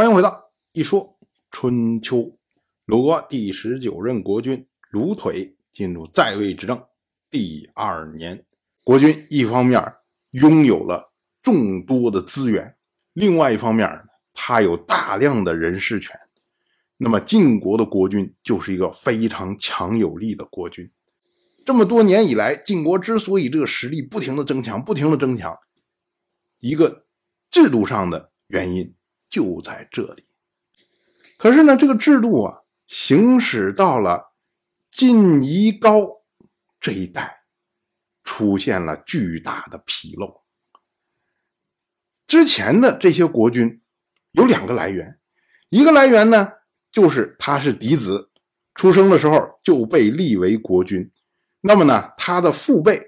欢迎回到一说春秋。鲁国第十九任国君鲁腿进入在位执政第二年，国君一方面拥有了众多的资源，另外一方面他有大量的人事权。那么晋国的国君就是一个非常强有力的国君。这么多年以来，晋国之所以这个实力不停的增强，不停的增强，一个制度上的原因就在这里。可是呢，这个制度啊，行使到了晋夷高这一代，出现了巨大的纰漏。之前的这些国君有两个来源，一个来源呢。就是他是嫡子，出生的时候就被立为国君，那么呢，他的父辈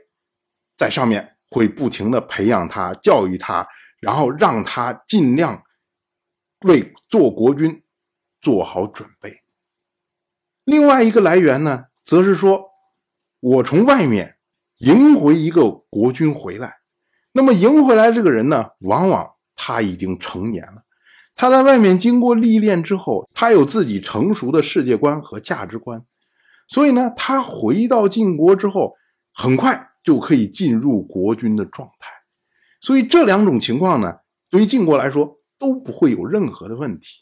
在上面会不停的培养他、教育他，然后让他尽量为做国君做好准备。另外一个来源呢，则是说，我从外面迎回一个国君回来，那么迎回来这个人呢，往往他已经成年了。他在外面经过历练之后，他有自己成熟的世界观和价值观，所以呢，他回到晋国之后，很快就可以进入国君的状态。所以这两种情况呢，对于晋国来说都不会有任何的问题。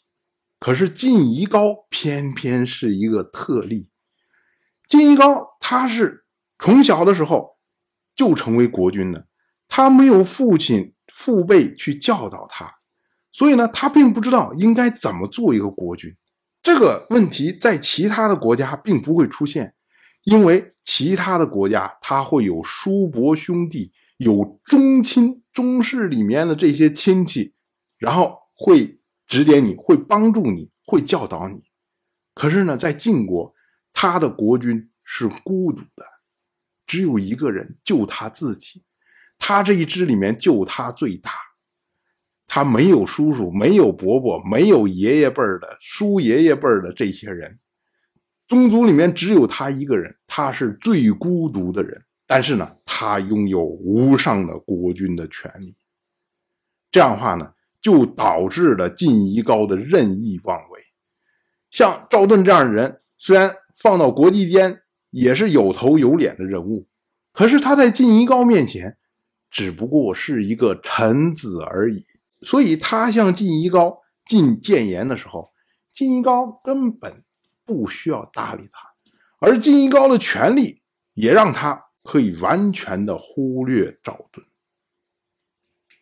可是晋夷高偏偏是一个特例。晋夷高他是从小的时候就成为国君的，他没有父亲父辈去教导他。所以呢，他并不知道应该怎么做一个国君。这个问题在其他的国家并不会出现，因为其他的国家他会有叔伯兄弟，有宗亲宗室里面的这些亲戚，然后会指点你，会帮助你，会教导你。可是呢，在晋国，他的国君是孤独的，只有一个人，就他自己。他这一支里面就他最大。他没有叔叔，没有伯伯，没有爷爷辈儿的、叔爷爷辈儿的这些人，宗族里面只有他一个人，他是最孤独的人。但是呢，他拥有无上的国君的权利。这样的话呢，就导致了晋夷高的任意妄为。像赵盾这样的人，虽然放到国际间也是有头有脸的人物，可是他在晋夷高面前，只不过是一个臣子而已。所以他向晋夷高进谏言的时候，晋夷高根本不需要搭理他，而晋夷高的权力也让他可以完全的忽略赵盾。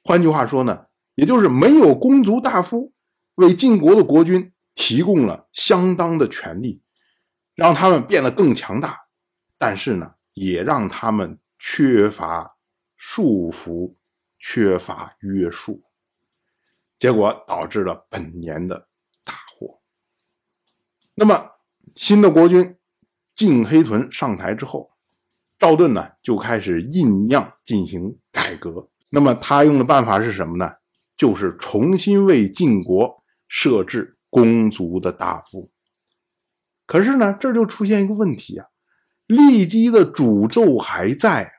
换句话说呢，也就是没有公族大夫为晋国的国君提供了相当的权力，让他们变得更强大，但是呢，也让他们缺乏束缚，缺乏约束。结果导致了本年的大祸。那么，新的国君晋黑豚上台之后，赵盾呢就开始酝酿进行改革。那么他用的办法是什么呢？就是重新为晋国设置公族的大夫。可是呢，这就出现一个问题啊，骊姬的诅咒还在，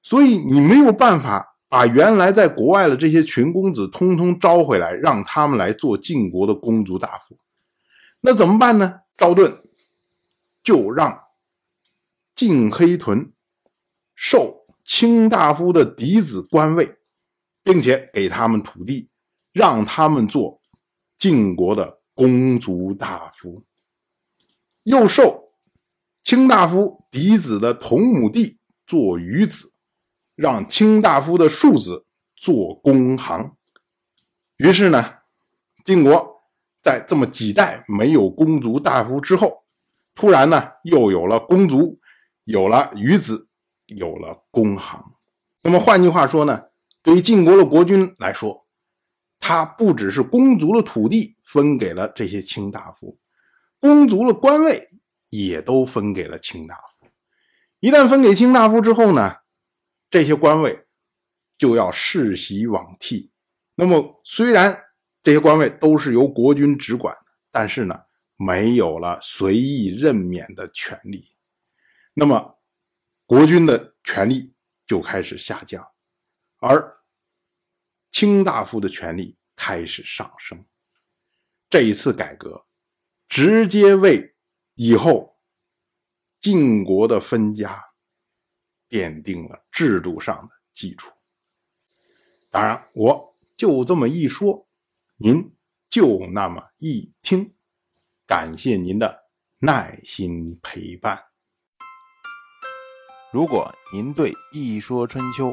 所以你没有办法。把原来在国外的这些群公子通通招回来，让他们来做晋国的公族大夫，那怎么办呢？赵盾就让晋黑豚受卿大夫的嫡子官位，并且给他们土地，让他们做晋国的公族大夫，又受卿大夫嫡子的同母弟做余子。让卿大夫的庶子做公行，于是呢，晋国在这么几代没有公族大夫之后，突然呢又有了公族，有了余子，有了公行。那么换句话说呢，对于晋国的国君来说，他不只是公族的土地分给了这些卿大夫，公族的官位也都分给了卿大夫。一旦分给卿大夫之后呢？这些官位就要世袭罔替。那么，虽然这些官位都是由国君直管，但是呢，没有了随意任免的权利。那么，国君的权力就开始下降，而卿大夫的权力开始上升。这一次改革，直接为以后晋国的分家奠定了制度上的基础。当然，我就这么一说，您就那么一听。感谢您的耐心陪伴。如果您对《一说春秋》